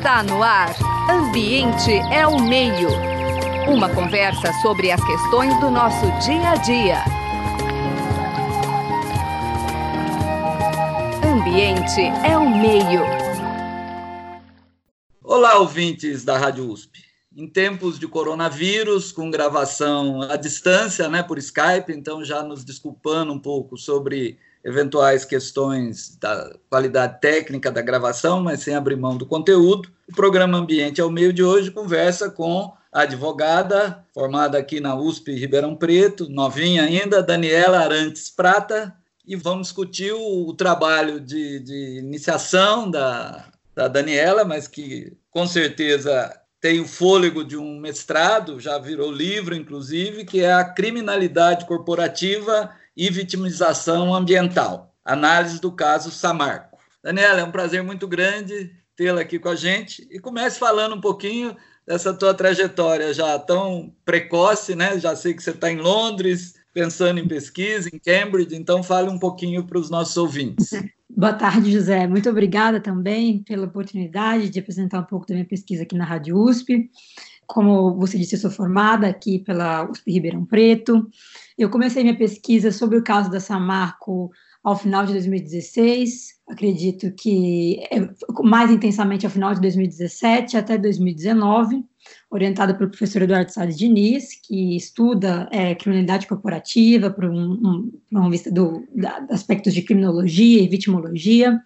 Está no ar. Ambiente é o meio. Uma conversa sobre as questões do nosso dia a dia. Ambiente é o meio. Olá, ouvintes da Rádio USP. Em tempos de coronavírus, com gravação à distância, né, por Skype, então já nos desculpando um pouco sobre eventuais questões da qualidade técnica da gravação, mas sem abrir mão do conteúdo. O programa Ambiente ao Meio de hoje conversa com a advogada, formada aqui na USP Ribeirão Preto, novinha ainda, Daniela Arantes Prata, e vamos discutir o, o trabalho de, de iniciação da, da Daniela, mas que com certeza tem o fôlego de um mestrado, já virou livro, inclusive, que é a criminalidade corporativa e vitimização ambiental. Análise do caso Samarco. Daniela, é um prazer muito grande tê-la aqui com a gente e comece falando um pouquinho dessa tua trajetória já tão precoce, né? Já sei que você está em Londres, pensando em pesquisa, em Cambridge, então fale um pouquinho para os nossos ouvintes. Boa tarde, José. Muito obrigada também pela oportunidade de apresentar um pouco da minha pesquisa aqui na Rádio USP. Como você disse, eu sou formada aqui pela USP Ribeirão Preto. Eu comecei minha pesquisa sobre o caso da Samarco ao final de 2016, acredito que é, mais intensamente ao final de 2017 até 2019, orientada pelo professor Eduardo Salles Diniz, que estuda é, criminalidade corporativa por um, um, uma vista do, da, aspectos de criminologia e vitimologia.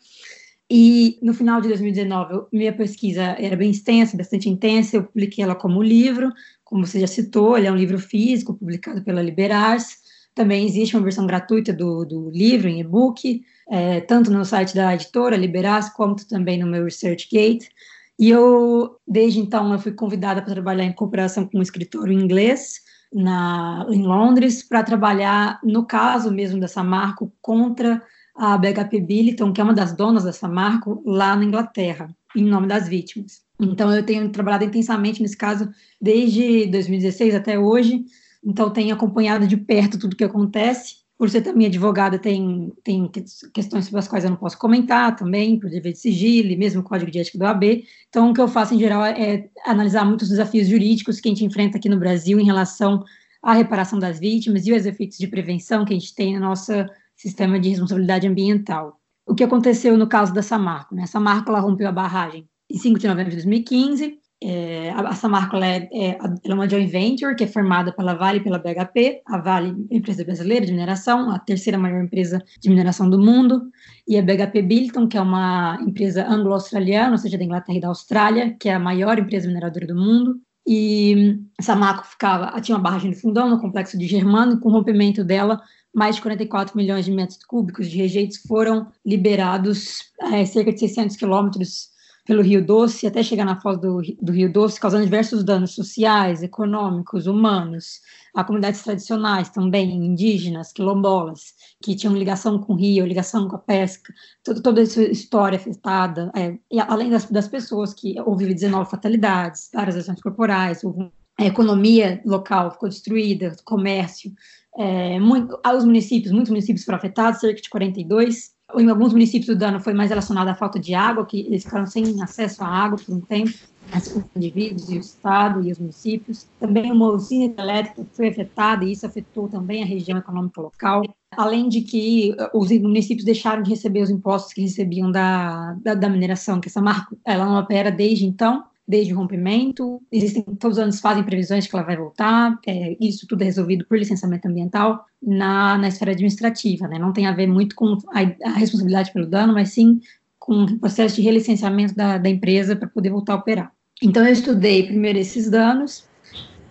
E no final de 2019, minha pesquisa era bem extensa, bastante intensa, eu publiquei ela como livro, como você já citou, ele é um livro físico publicado pela Liberars. Também existe uma versão gratuita do, do livro em e-book, é, tanto no site da editora Liberars, quanto também no meu ResearchGate. E eu, desde então, eu fui convidada para trabalhar em cooperação com um escritor inglês na, em Londres, para trabalhar no caso mesmo dessa marca contra a BHP Billiton, que é uma das donas dessa marca, lá na Inglaterra, em nome das vítimas. Então, eu tenho trabalhado intensamente nesse caso desde 2016 até hoje, então tenho acompanhado de perto tudo que acontece. Por ser também advogada, tem, tem questões sobre as quais eu não posso comentar também, por dever de sigilo e mesmo o código de ética do AB. Então, o que eu faço em geral é analisar muitos desafios jurídicos que a gente enfrenta aqui no Brasil em relação à reparação das vítimas e os efeitos de prevenção que a gente tem no nosso sistema de responsabilidade ambiental. O que aconteceu no caso da Samarco? Né? A Samarco ela rompeu a barragem em 5 de novembro de 2015. É, a Samarco é, é, é, uma joint venture que é formada pela Vale e pela BHP. A Vale, empresa brasileira de mineração, a terceira maior empresa de mineração do mundo, e a BHP Billiton, que é uma empresa anglo-australiana, ou seja, da Inglaterra e da Austrália, que é a maior empresa mineradora do mundo. E Samarco ficava, tinha uma barragem de fundão no complexo de Germano, e com o rompimento dela, mais de 44 milhões de metros cúbicos de rejeitos foram liberados, é, cerca de 600 quilômetros pelo Rio Doce até chegar na foz do, do, Rio Doce, causando diversos danos sociais, econômicos, humanos, a comunidades tradicionais também, indígenas, quilombolas, que tinham ligação com o rio, ligação com a pesca, toda, toda essa história afetada, é, além das, das, pessoas que houve 19 fatalidades, várias ações corporais, houve, a economia local ficou destruída, comércio, é, muito, os municípios, muitos municípios foram afetados, cerca de 42, em alguns municípios o dano foi mais relacionado à falta de água, que eles ficaram sem acesso à água por um tempo, os indivíduos e o Estado e os municípios. Também uma usina elétrica foi afetada e isso afetou também a região econômica local. Além de que uh, os municípios deixaram de receber os impostos que recebiam da, da, da mineração, que essa marca ela não opera desde então, desde o rompimento. Existem, todos os anos fazem previsões de que ela vai voltar. É, isso tudo é resolvido por licenciamento ambiental na, na esfera administrativa, né? Não tem a ver muito com a, a responsabilidade pelo dano, mas sim com o processo de relicenciamento da, da empresa para poder voltar a operar. Então, eu estudei primeiro esses danos,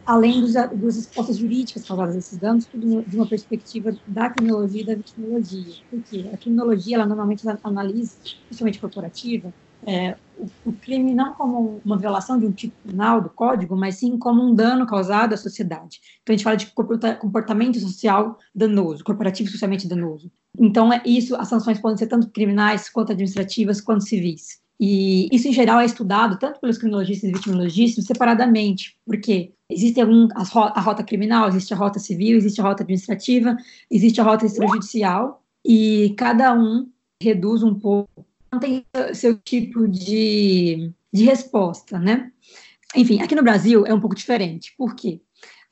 além dos, das respostas jurídicas causadas a esses danos, tudo de uma perspectiva da criminologia e da vitimologia. Porque a criminologia, ela normalmente analisa, principalmente corporativa, é, o, crime não como uma violação de um tipo penal do código, mas sim como um dano causado à sociedade. Então a gente fala de comportamento social danoso, corporativo socialmente danoso. Então é isso, as sanções podem ser tanto criminais quanto administrativas quanto civis. E isso em geral é estudado tanto pelos criminologistas e vitimologistas separadamente, porque existe algum, a, a rota criminal, existe a rota civil, existe a rota administrativa, existe a rota extrajudicial, e cada um reduz um pouco tem seu tipo de, de resposta, né? Enfim, aqui no Brasil é um pouco diferente. Por quê?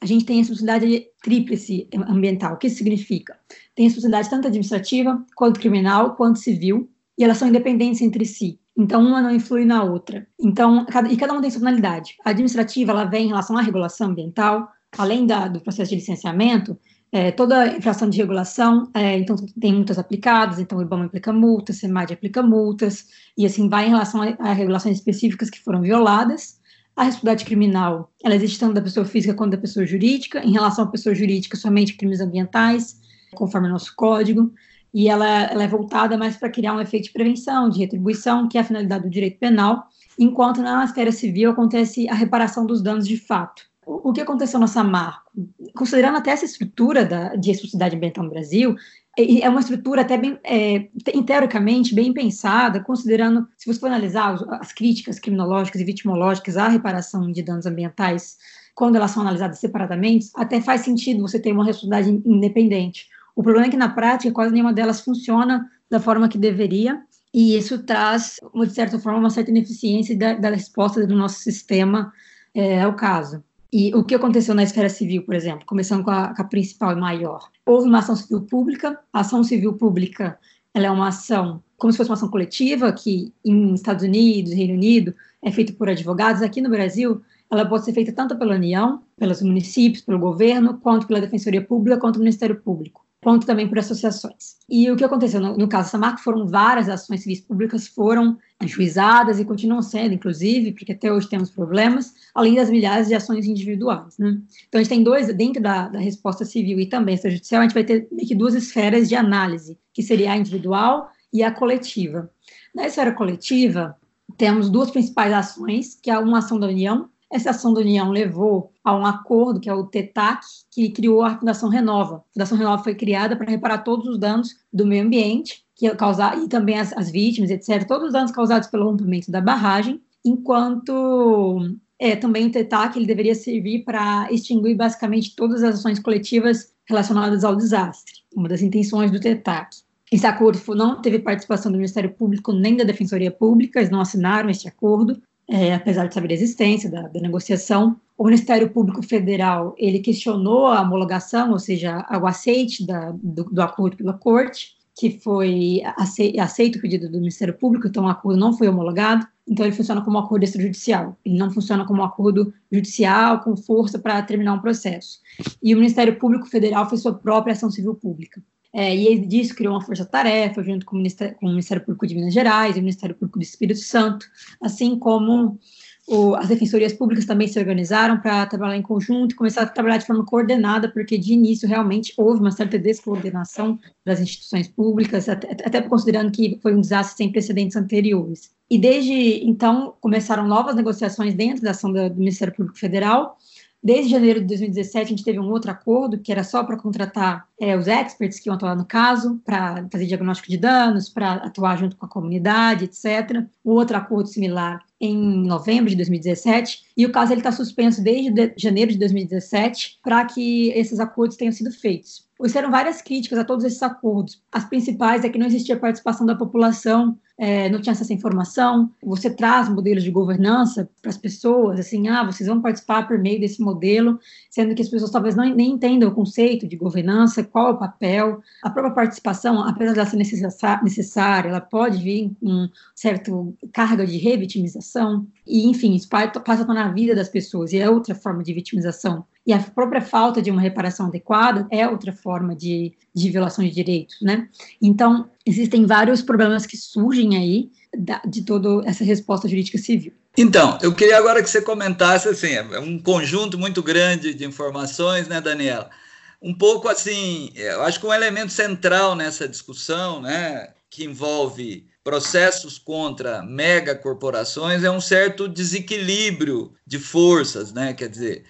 A gente tem a responsabilidade tríplice ambiental. O que isso significa? Tem responsabilidade tanto administrativa, quanto criminal, quanto civil, e elas são independentes entre si. Então, uma não influi na outra. Então, cada, e cada uma tem sua finalidade. A administrativa, ela vem em relação à regulação ambiental, além da, do processo de licenciamento, é, toda infração de regulação, é, então tem multas aplicadas, então o IBAMA aplica multas, o SEMAD aplica multas, e assim vai em relação a, a regulações específicas que foram violadas. A responsabilidade criminal, ela existe tanto da pessoa física quanto da pessoa jurídica. Em relação à pessoa jurídica, somente crimes ambientais, conforme o nosso código e ela, ela é voltada mais para criar um efeito de prevenção, de retribuição, que é a finalidade do direito penal, enquanto na esfera civil acontece a reparação dos danos de fato. O, que aconteceu na Samarco? Considerando até essa estrutura da, de responsabilidade ambiental no Brasil, é uma estrutura até bem, é, teoricamente, bem pensada, considerando, se você for analisar as críticas criminológicas e vitimológicas à reparação de danos ambientais, quando elas são analisadas separadamente, até faz sentido você ter uma responsabilidade independente. O problema é que na prática quase nenhuma delas funciona da forma que deveria, e isso traz, de certa forma, uma certa ineficiência da, da resposta do nosso sistema é, ao caso. E o que aconteceu na esfera civil, por exemplo, começando com a, com a principal e maior? Houve uma ação civil pública, a ação civil pública ela é uma ação como se fosse uma ação coletiva, que em Estados Unidos, Reino Unido, é feita por advogados. Aqui no Brasil, ela pode ser feita tanto pela União, pelos municípios, pelo governo, quanto pela Defensoria Pública, quanto pelo Ministério Público quanto também por associações. E o que aconteceu no, no caso Samarco foram várias ações civis públicas foram ajuizadas e continuam sendo, inclusive, porque até hoje temos problemas, além das milhares de ações individuais. Né? Então, a gente tem dois, dentro da, da resposta civil e também extrajudicial, a gente vai ter meio que duas esferas de análise, que seria a individual e a coletiva. Na esfera coletiva, temos duas principais ações, que é uma ação da União, essa ação da União levou a um acordo, que é o TETAC, que criou a Fundação Renova. A Fundação Renova foi criada para reparar todos os danos do meio ambiente, que causar, e também as, as vítimas, etc., todos os danos causados pelo rompimento da barragem, enquanto é, também o TETAC ele deveria servir para extinguir basicamente todas as ações coletivas relacionadas ao desastre, uma das intenções do TETAC. Esse acordo não teve participação do Ministério Público nem da Defensoria Pública, eles não assinaram esse acordo, é, apesar de saber a existência da, da, negociação. O Ministério Público Federal ele questionou a homologação, ou seja, o aceite da, do, do, acordo pela Corte, que foi aceito, o pedido do Ministério Público, então o acordo não foi homologado. Então ele funciona como um acordo extrajudicial. Ele não funciona como um acordo judicial com força para terminar um processo. E o Ministério Público Federal fez sua própria ação civil pública. É, e ele disso criou uma força-tarefa junto com o, com o, Ministério, Público de Minas Gerais e o Ministério Público do Espírito Santo, assim como o, as defensorias públicas também se organizaram para trabalhar em conjunto e começar a trabalhar de forma coordenada, porque de início realmente houve uma certa descoordenação das instituições públicas, até, até considerando que foi um desastre sem precedentes anteriores. E desde então começaram novas negociações dentro da ação do Ministério Público Federal, Desde janeiro de 2017, a gente teve um outro acordo que era só para contratar é, os experts que iam atuar no caso, para fazer diagnóstico de danos, para atuar junto com a comunidade, etc. Outro acordo similar em novembro de 2017, e o caso está suspenso desde de janeiro de 2017 para que esses acordos tenham sido feitos. Houveram várias críticas a todos esses acordos. As principais é que não existia participação da população é, não tinha essa informação. Você traz modelos de governança para as pessoas, assim, ah, vocês vão participar por meio desse modelo, sendo que as pessoas talvez não, nem entendam o conceito de governança, qual é o papel. A própria participação, apesar de ser necessária, ela pode vir com certa carga de revitimização, e, enfim, isso passa a tornar a vida das pessoas, e é outra forma de vitimização. E a própria falta de uma reparação adequada é outra forma de, de violação de direitos, né? Então, existem vários problemas que surgem aí da, de toda essa resposta jurídica civil. Então, eu queria agora que você comentasse, assim, é um conjunto muito grande de informações, né, Daniela? Um pouco assim, eu acho que um elemento central nessa discussão, né, que envolve processos contra megacorporações é um certo desequilíbrio de forças, né? Quer dizer,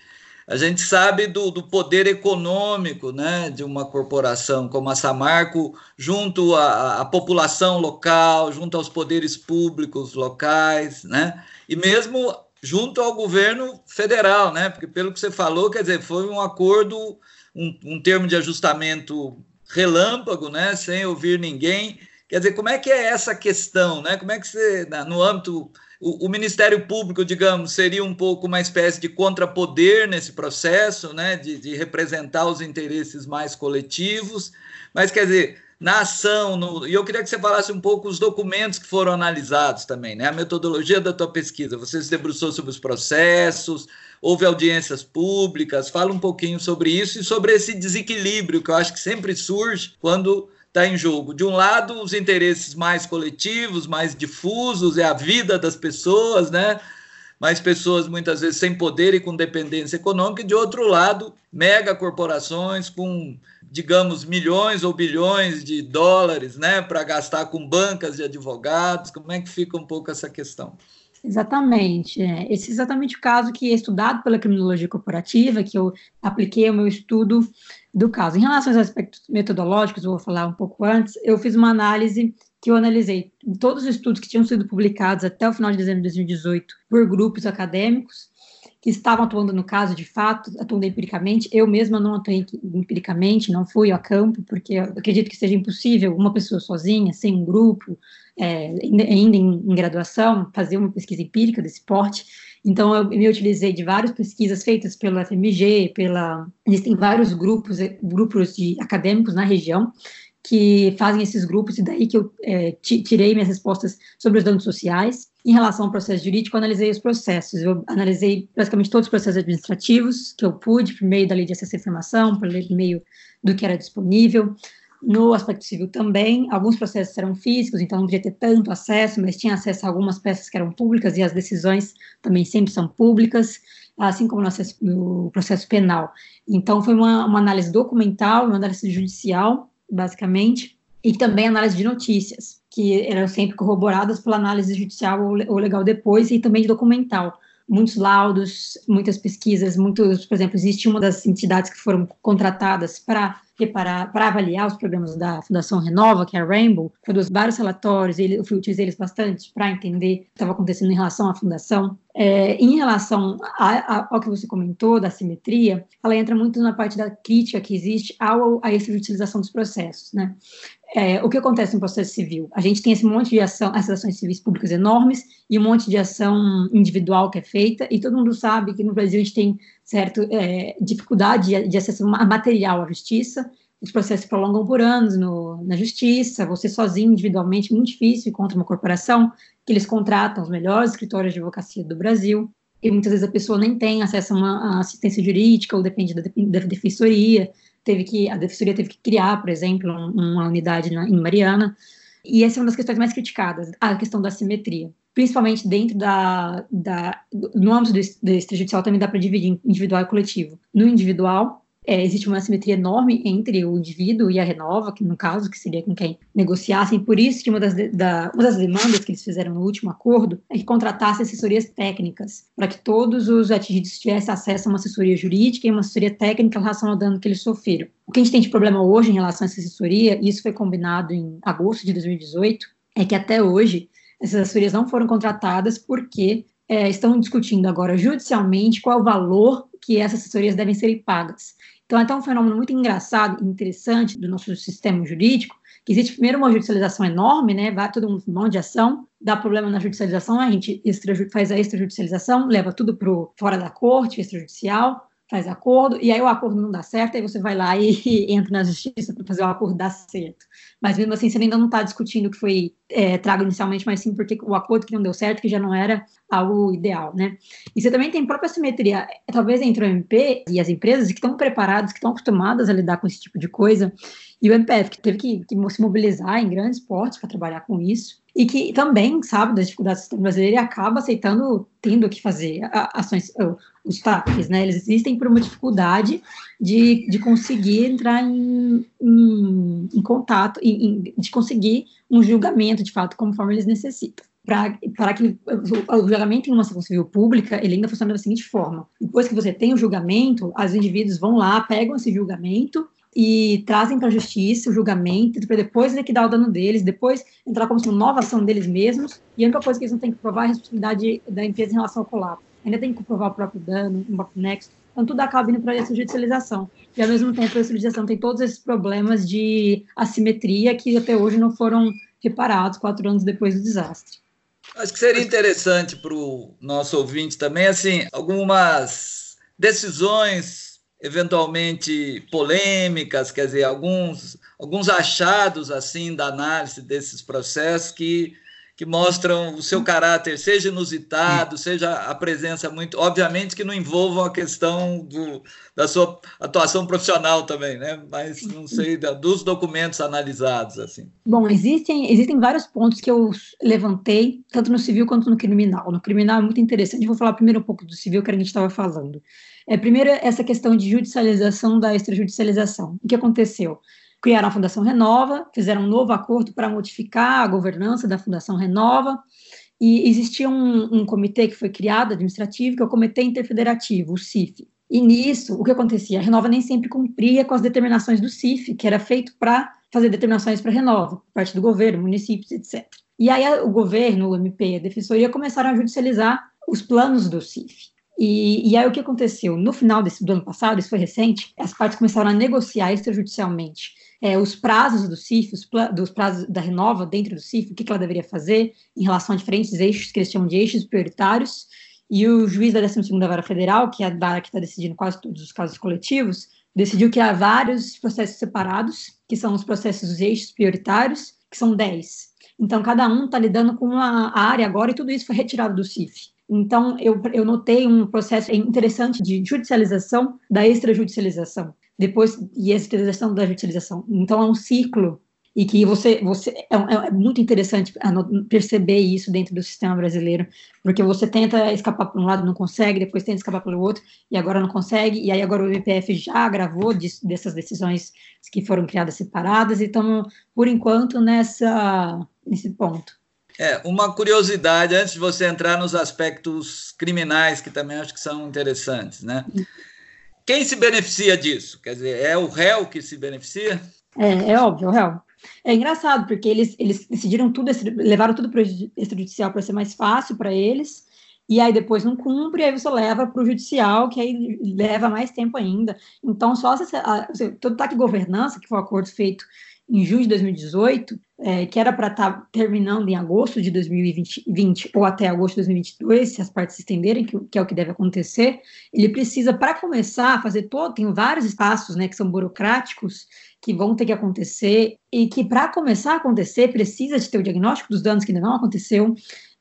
a gente sabe do, do, poder econômico né, de uma corporação como a Samarco, junto à, à, população local, junto aos poderes públicos locais, né, e mesmo junto ao governo federal, né, porque pelo que você falou, quer dizer, foi um acordo, um, um termo de ajustamento relâmpago, né, sem ouvir ninguém, Quer dizer, como é que é essa questão, né? Como é que você, no âmbito, o, o Ministério Público, digamos, seria um pouco uma espécie de contrapoder nesse processo, né? De, de representar os interesses mais coletivos, mas quer dizer, na ação, no, e eu queria que você falasse um pouco os documentos que foram analisados também, né? A metodologia da tua pesquisa. Você se debruçou sobre os processos, houve audiências públicas, fala um pouquinho sobre isso e sobre esse desequilíbrio que eu acho que sempre surge quando está em jogo. De um lado, os interesses mais coletivos, mais difusos, é a vida das pessoas, né? Mais pessoas muitas vezes sem poder e com dependência econômica, e de outro lado, mega corporações com, digamos, milhões ou bilhões de dólares, né, para gastar com bancas de advogados. Como é que fica um pouco essa questão? Exatamente. É. Esse é exatamente o caso que é estudado pela criminologia corporativa, que eu apliquei ao meu estudo do caso. Em relação aos aspectos metodológicos, vou falar um pouco antes, eu fiz uma análise que eu analisei todos os estudos que tinham sido publicados até o final de dezembro de 2018 por grupos acadêmicos que estavam atuando no caso de fato, atuando empiricamente. Eu mesma não atuei empiricamente, não fui a campo, porque acredito que seja impossível uma pessoa sozinha, sem um grupo, é, ainda em, em, graduação, fazer uma pesquisa empírica desse porte. Então, eu me utilizei de várias pesquisas feitas pela FMG, pela. Existem vários grupos, eh, grupos de acadêmicos na região que fazem esses grupos, e daí que eu é, tirei minhas respostas sobre os danos sociais. Em relação ao processo jurídico, eu analisei os processos. Eu analisei basicamente todos os processos administrativos que eu pude, por meio da lei de acesso à informação, por meio do que era disponível. No aspecto civil também, alguns processos eram físicos, então não podia ter tanto acesso, mas tinha acesso a algumas peças que eram públicas e as decisões também sempre são públicas, assim como no, acesso, no processo penal. Então foi uma, uma análise documental, uma análise judicial, basicamente, e também análise de notícias, que eram sempre corroboradas pela análise judicial ou legal depois, e também de documental muitos laudos, muitas pesquisas, muitos, por exemplo, existe uma das entidades que foram contratadas para preparar, para avaliar os programas da Fundação Renova, que é a Rainbow, produz vários relatórios, ele, eu utilizei eles bastante para entender o que estava acontecendo em relação à fundação. É, em relação a, a, ao que você comentou, da simetria, ela entra muito na parte da crítica que existe ao, a extrajudicialização dos processos, né? É, o que acontece no processo civil? A gente tem esse monte de ação, essas ações civis públicas enormes e um monte de ação individual que é feita, e todo mundo sabe que no Brasil a gente tem certo é, dificuldade de, de acesso a material à justiça, os processos se prolongam por anos no, na justiça, você sozinho, individualmente, muito difícil contra uma corporação, eles contratam os melhores escritórios de advocacia do Brasil, e muitas vezes a pessoa nem tem acesso a uma assistência jurídica ou depende da, da defensoria, teve que a defensoria teve que criar, por exemplo, uma unidade na, em Mariana. E essa é uma das questões mais criticadas, a questão da simetria. Principalmente dentro da. da no âmbito do, do extrajudicial também dá para dividir individual e coletivo. No individual, é, existe uma assimetria enorme entre o indivíduo e a Renova, que no caso, que seria com quem negociassem, por isso que uma das, da, uma das demandas que eles fizeram no último acordo é que contratasse assessorias técnicas, para que todos os atingidos tivessem acesso a uma assessoria jurídica e uma assessoria técnica em relação ao dano que eles sofreram. O que a gente tem de problema hoje em relação a essa assessoria, e isso foi combinado em agosto de 2018, é que até hoje essas assessorias não foram contratadas porque é, estão discutindo agora judicialmente qual o valor que essas assessorias devem ser pagas. Então, é até um fenômeno muito engraçado e interessante do nosso sistema jurídico, que existe primeiro uma judicialização enorme, né, vai todo um monte de ação, dá problema na judicialização, a gente faz a extrajudicialização, leva tudo para fora da corte, extrajudicial, faz acordo, e aí o acordo não dá certo, aí você vai lá e, e entra na justiça para fazer o acordo dar certo. Mas mesmo assim, você ainda não está discutindo o que foi é, trago inicialmente, mas sim porque o acordo que não deu certo, que já não era algo ideal, né? E você também tem própria simetria, talvez entre o MP e as empresas que estão preparadas, que estão acostumadas a lidar com esse tipo de coisa, e o MPF, que teve que, que se mobilizar em grandes portes para trabalhar com isso, e que também sabe das dificuldades do sistema brasileiro e acaba aceitando, tendo que fazer ações, os TAPs, né? Eles existem por uma dificuldade de, de conseguir entrar em, em, em contato, em, de conseguir um julgamento, de fato, conforme eles necessitam. Para que o, o julgamento em uma ação civil pública, ele ainda funciona da seguinte forma. Depois que você tem o julgamento, os indivíduos vão lá, pegam esse julgamento e trazem para a justiça o julgamento, para depois liquidar o dano deles, depois entrar como se uma nova ação deles mesmos, e a única coisa que eles não têm que provar é a responsabilidade da empresa em relação ao colapso. Ainda tem que comprovar o próprio dano, o próprio nexo, então tudo acaba indo para essa judicialização. E ao mesmo tempo, a judicialização tem todos esses problemas de assimetria que até hoje não foram reparados quatro anos depois do desastre. Acho que seria interessante para o nosso ouvinte também, assim, algumas decisões eventualmente polêmicas, quer dizer, alguns, alguns achados assim da análise desses processos que que mostram o seu caráter, seja inusitado, seja a presença muito. Obviamente que não envolvam a questão do, da sua atuação profissional também, né? Mas não sei, da, dos documentos analisados. assim. Bom, existem, existem vários pontos que eu levantei, tanto no civil quanto no criminal. No criminal é muito interessante, vou falar primeiro um pouco do civil que a gente estava falando. É, primeiro, essa questão de judicialização da extrajudicialização. O que aconteceu? Criaram a Fundação Renova, fizeram um novo acordo para modificar a governança da Fundação Renova, e existia um, um, comitê que foi criado, administrativo, que é o Comitê Interfederativo, o CIF. E nisso, o que acontecia? A Renova nem sempre cumpria com as determinações do CIF, que era feito para fazer determinações para a Renova, parte do governo, municípios, etc. E aí o governo, o MP a Defensoria começaram a judicializar os planos do CIF. E, e, aí o que aconteceu? No final desse, do ano passado, isso foi recente, as partes começaram a negociar extrajudicialmente é, os prazos do CIF, os dos prazos da Renova dentro do CIF, o que, que ela deveria fazer em relação a diferentes eixos que eles chamam de eixos prioritários, e o juiz da 12ª Vara Federal, que é a vara que está decidindo quase todos os casos coletivos, decidiu que há vários processos separados, que são os processos dos eixos prioritários, que são 10. Então, cada um está lidando com uma área agora e tudo isso foi retirado do CIF. Então, eu, eu notei um processo interessante de judicialização da extrajudicialização depois e a utilização da utilização. Então é um ciclo e que você você é, é, é muito interessante perceber isso dentro do sistema brasileiro, porque você tenta escapar por um lado não consegue, depois tenta escapar pelo outro e agora não consegue e aí agora o IPF já gravou de, dessas decisões que foram criadas separadas e estamos por enquanto nessa nesse ponto. É, uma curiosidade antes de você entrar nos aspectos criminais que também acho que são interessantes, né? Quem se beneficia disso? Quer dizer, é o réu que se beneficia? É, é óbvio, o réu. É engraçado, porque eles, eles decidiram tudo, levaram tudo para o extrajudicial para ser mais fácil para eles, e aí depois não cumpre, aí você leva para o judicial, que aí leva mais tempo ainda. Então, só se, a, todo ataque governança, que foi um acordo feito em junho de 2018, é, que era para estar tá terminando em agosto de 2020 ou até agosto de 2022, se as partes se estenderem, que, que é o que deve acontecer, ele precisa, para começar a fazer todo, tem vários espaços né, que são burocráticos, que vão ter que acontecer, e que para começar a acontecer, precisa de ter o diagnóstico dos danos que ainda não aconteceu,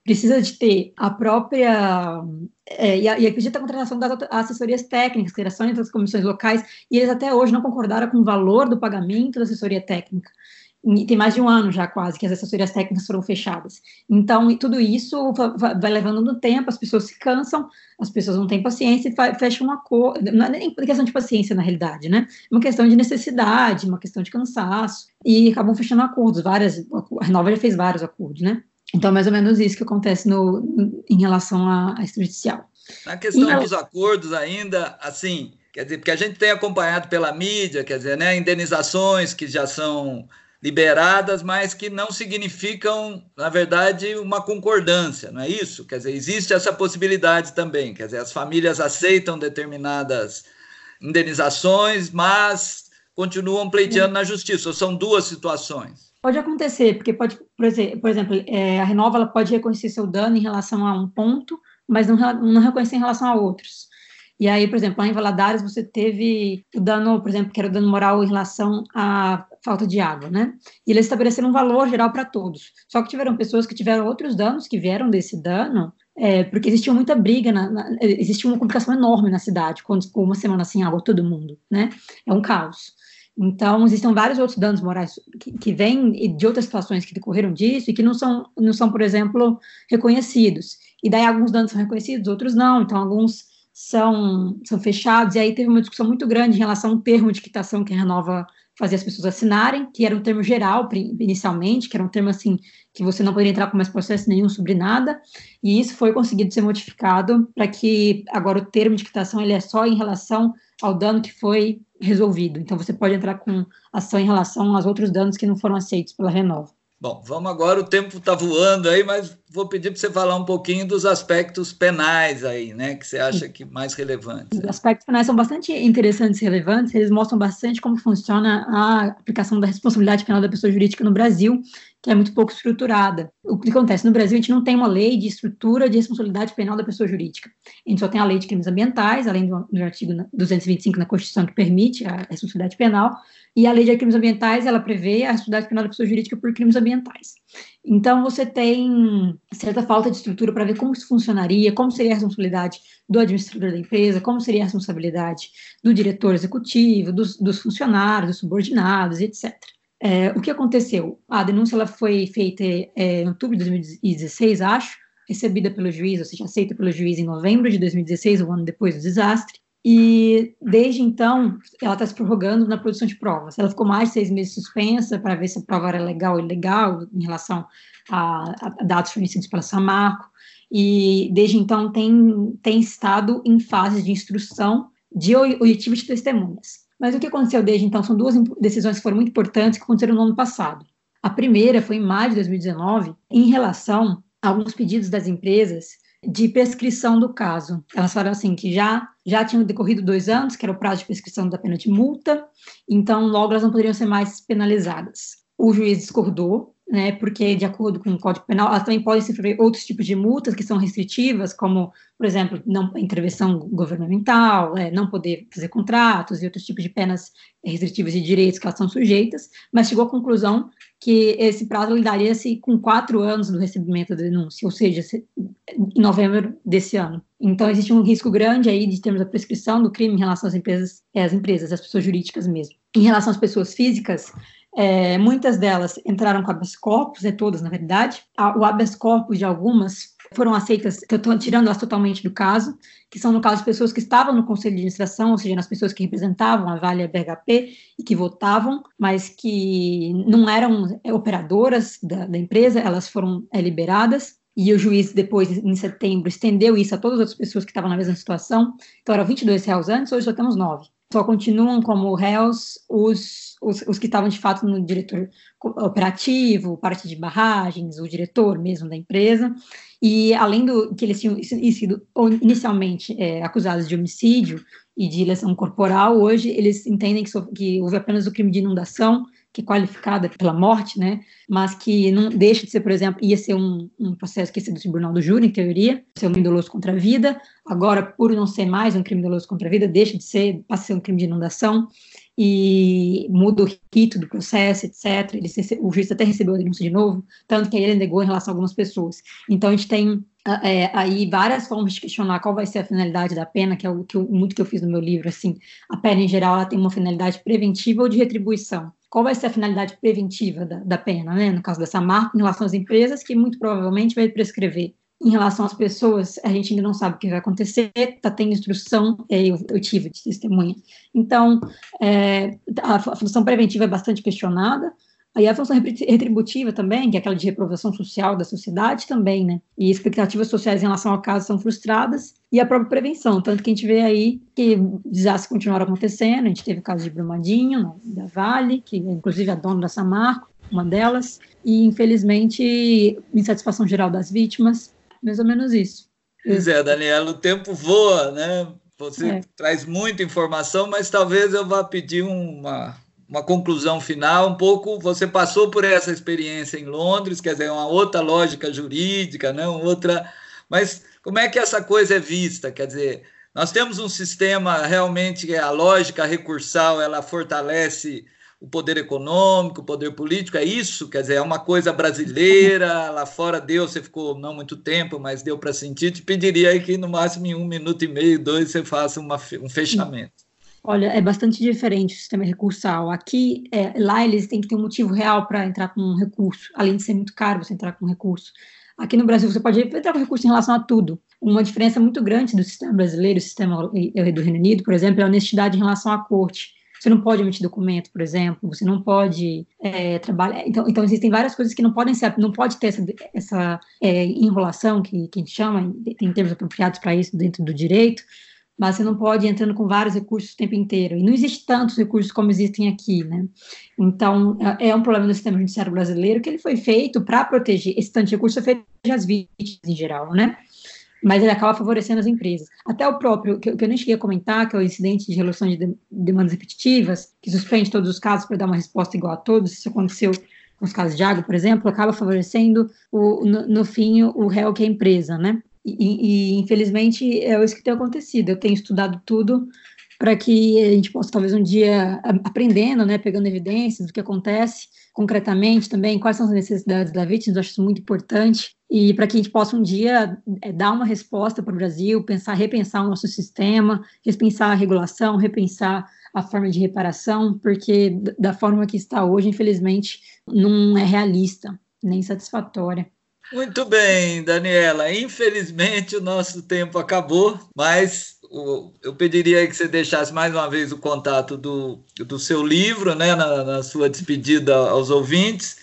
precisa de ter a própria. É, e, acredita a contratação das assessorias técnicas, criação das comissões locais, e eles até hoje não concordaram com o valor do pagamento da assessoria técnica. E tem mais de um ano já quase que as assessorias técnicas foram fechadas. Então, tudo isso vai levando no tempo, as pessoas se cansam, as pessoas não têm paciência e fecham um acordo. Não é nem questão de paciência, na realidade, né? É uma questão de necessidade, uma questão de cansaço, e acabam fechando acordos. Várias, a Renova já fez vários acordos, né? Então, mais ou menos isso que acontece no, em relação à, à extrajudicial. Na questão e, dos acordos ainda, assim, quer dizer, porque a gente tem acompanhado pela mídia, quer dizer, né, indenizações que já são liberadas, mas que não significam, na verdade, uma concordância, não é isso? Quer dizer, existe essa possibilidade também, quer dizer, as famílias aceitam determinadas indenizações, mas continuam pleiteando na justiça, ou são duas situações? Pode acontecer, porque pode, por exemplo, é, a Renova ela pode reconhecer seu dano em relação a um ponto, mas não, não reconhecer em relação a outros. E aí, por exemplo, lá em Valadares você teve o dano, por exemplo, que era o dano moral em relação à falta de água, né? E eles estabeleceram um valor geral para todos. Só que tiveram pessoas que tiveram outros danos que vieram desse dano, é, porque existia muita briga, na, na, existia uma complicação enorme na cidade, com, com uma semana sem água todo mundo, né? É um caos. Então, existem vários outros danos morais que, que vêm de outras situações que decorreram disso e que não são, não são, por exemplo, reconhecidos. E daí alguns danos são reconhecidos, outros não. Então, alguns são, são fechados. E aí teve uma discussão muito grande em relação ao termo de quitação que a Renova fazia as pessoas assinarem, que era um termo geral inicialmente, que era um termo assim que você não poderia entrar com mais processo nenhum sobre nada, e isso foi conseguido ser modificado para que agora o termo de quitação ele é só em relação ao dano que foi resolvido. Então, você pode entrar com ação em relação aos outros danos que não foram aceitos pela Renova. Bom, vamos agora, o tempo está voando aí, mas vou pedir para você falar um pouquinho dos aspectos penais aí, né, que você acha que mais relevantes. Os aspectos penais são bastante interessantes e relevantes, eles mostram bastante como funciona a aplicação da responsabilidade penal da pessoa jurídica no Brasil, que é muito pouco estruturada. O que acontece no Brasil, a gente não tem uma lei de estrutura de responsabilidade penal da pessoa jurídica. A gente só tem a lei de crimes ambientais, além do, do artigo 225 na Constituição que permite a responsabilidade penal, e a lei de crimes ambientais, ela prevê a responsabilidade penal da pessoa jurídica por crimes ambientais. Então, você tem certa falta de estrutura para ver como isso funcionaria, como seria a responsabilidade do administrador da empresa, como seria a responsabilidade do diretor executivo, dos, dos funcionários, dos subordinados, etc. É, o que aconteceu? A denúncia ela foi feita é, em outubro de 2016, acho, recebida pelo juiz, ou seja, aceita pelo juiz em novembro de 2016, um ano depois do desastre, e desde então ela está se prorrogando na produção de provas. Ela ficou mais de seis meses suspensa para ver se a prova era legal ou ilegal em relação a, a dados fornecidos pela Samarco, e desde então tem, tem estado em fase de instrução de oitiva de testemunhas. Mas o que aconteceu desde então são duas decisões que foram muito importantes que aconteceram no ano passado. A primeira foi em maio de 2019, em relação a alguns pedidos das empresas de prescrição do caso. Elas falaram assim que já já tinham decorrido dois anos, que era o prazo de prescrição da pena de multa, então logo elas não poderiam ser mais penalizadas. O juiz discordou né, porque de acordo com o Código Penal, elas também podem sofrer outros tipos de multas que são restritivas, como, por exemplo, não intervenção governamental, é, não poder fazer contratos e outros tipos de penas restritivas de direitos que elas são sujeitas, mas chegou à conclusão que esse prazo lidaria-se com quatro anos do recebimento da denúncia, ou seja, em novembro desse ano. Então, existe um risco grande aí de termos a prescrição do crime em relação às empresas, é, às empresas, às pessoas jurídicas mesmo. Em relação às pessoas físicas, é, muitas delas entraram com habeas corpus, né, todas na verdade. O habeas corpus de algumas foram aceitas, estou tirando elas totalmente do caso, que são no caso de pessoas que estavam no conselho de administração, ou seja, nas pessoas que representavam a Vale e a BHP e que votavam, mas que não eram é, operadoras da, da empresa, elas foram é, liberadas. E o juiz, depois, em setembro, estendeu isso a todas as outras pessoas que estavam na mesma situação. Então, eram 22 réus antes, hoje só temos 9 só continuam como réus os, os, os, que estavam de fato no diretor operativo, parte de barragens, o diretor mesmo da empresa, e além do que eles tinham sido inicialmente é, acusados de homicídio e de lesão corporal, hoje eles entendem que, que houve apenas o crime de inundação que é qualificada pela morte, né, mas que não deixa de ser, por exemplo, ia ser um, um processo que ia ser do tribunal do júri, em teoria, ser um crime doloso contra a vida, agora, por não ser mais um crime doloso contra a vida, deixa de ser, passa a ser um crime de inundação, e muda o rito do processo, etc. Ele, o juiz até recebeu a denúncia de novo, tanto que ele negou em relação a algumas pessoas. Então, a gente tem é, aí várias formas de questionar qual vai ser a finalidade da pena, que é o que eu, muito que eu fiz no meu livro, assim, a pena em geral ela tem uma finalidade preventiva ou de retribuição qual vai ser a finalidade preventiva da, da pena, né? No caso dessa marca, em relação às empresas, que muito provavelmente vai prescrever. Em relação às pessoas, a gente ainda não sabe o que vai acontecer, está tendo instrução eu, eu, tive de testemunha. Então, é, a função preventiva é bastante questionada, Aí a função retributiva também, que é aquela de reprovação social da sociedade também, né? E expectativas sociais em relação ao caso são frustradas, e a própria prevenção, tanto que a gente vê aí que desastres continuaram acontecendo, a gente teve o caso de Brumadinho, da Vale, que é inclusive a dona da Samarco, uma delas, e infelizmente insatisfação geral das vítimas, mais ou menos isso. Pois é, Daniela, o tempo voa, né? Você é. traz muita informação, mas talvez eu vá pedir uma uma conclusão final, um pouco, você passou por essa experiência em Londres, quer dizer, uma outra lógica jurídica, né? Uma outra, mas como é que essa coisa é vista? Quer dizer, nós temos um sistema realmente a lógica recursal, ela fortalece o poder econômico, o poder político, é isso? Quer dizer, é uma coisa brasileira, lá fora deu, você ficou não muito tempo, mas deu para sentir. Te pediria aí que no máximo em um minuto e meio, dois, você faça uma, um fechamento. Olha, é bastante diferente o sistema recursal. Aqui, é, lá eles têm que ter um motivo real para entrar com um recurso, além de ser muito caro você entrar com um recurso. Aqui no Brasil você pode entrar com recurso em relação a tudo. Uma diferença muito grande do sistema brasileiro do sistema do Reino Unido, por exemplo, é a honestidade em relação à corte. Você não pode emitir documento, por exemplo, você não pode é, trabalhar. Então, então, existem várias coisas que não podem ser, não pode ter essa, essa é, enrolação que, que a gente chama, tem termos apropriados para isso dentro do direito, mas você não pode ir entrando com vários recursos o tempo inteiro. E não existe tantos recursos como existem aqui, né? Então, é, é um problema do sistema judiciário brasileiro que ele foi feito para proteger, esse tanto de recurso foi feito as vítimas em geral, né? Mas ele acaba favorecendo as empresas. Até o próprio, que eu, que eu nem cheguei a comentar, que é o incidente de resolução de demandas repetitivas, que suspende todos os casos para dar uma resposta igual a todos, isso aconteceu nos casos de água, por exemplo, acaba favorecendo, o, no, no fim, o réu que é a empresa, né? E, e, infelizmente é isso que tem acontecido. Eu tenho estudado tudo para que a gente possa talvez um dia aprendendo, né, pegando evidências do que acontece concretamente também, quais são as necessidades da vítima, eu acho isso muito importante, e para que a gente possa um dia é, dar uma resposta para o Brasil, pensar, repensar o nosso sistema, repensar a regulação, repensar a forma de reparação, porque da forma que está hoje, infelizmente, não é realista nem satisfatória. Muito bem, Daniela. Infelizmente o nosso tempo acabou, mas eu pediria que você deixasse mais uma vez o contato do, do seu livro, né, na, na sua despedida aos ouvintes.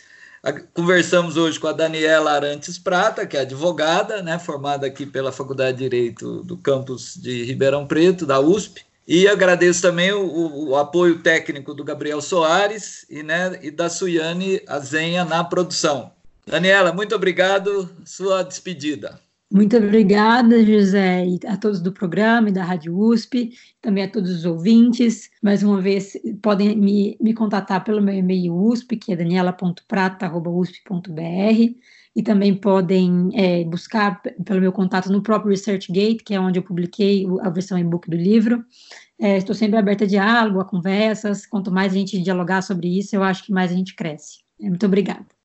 Conversamos hoje com a Daniela Arantes Prata, que é advogada, né, formada aqui pela Faculdade de Direito do campus de Ribeirão Preto, da USP. E agradeço também o, o apoio técnico do Gabriel Soares e, né, e da Suiane Azenha na produção. Daniela, muito obrigado. Sua despedida. Muito obrigada, José, e a todos do programa e da Rádio USP, também a todos os ouvintes. Mais uma vez, podem me, me contatar pelo meu e-mail USP, que é daniela.prata.usp.br, e também podem é, buscar pelo meu contato no próprio ResearchGate, que é onde eu publiquei a versão e-book do livro. É, estou sempre aberta a diálogo, a conversas. Quanto mais a gente dialogar sobre isso, eu acho que mais a gente cresce. Muito obrigada.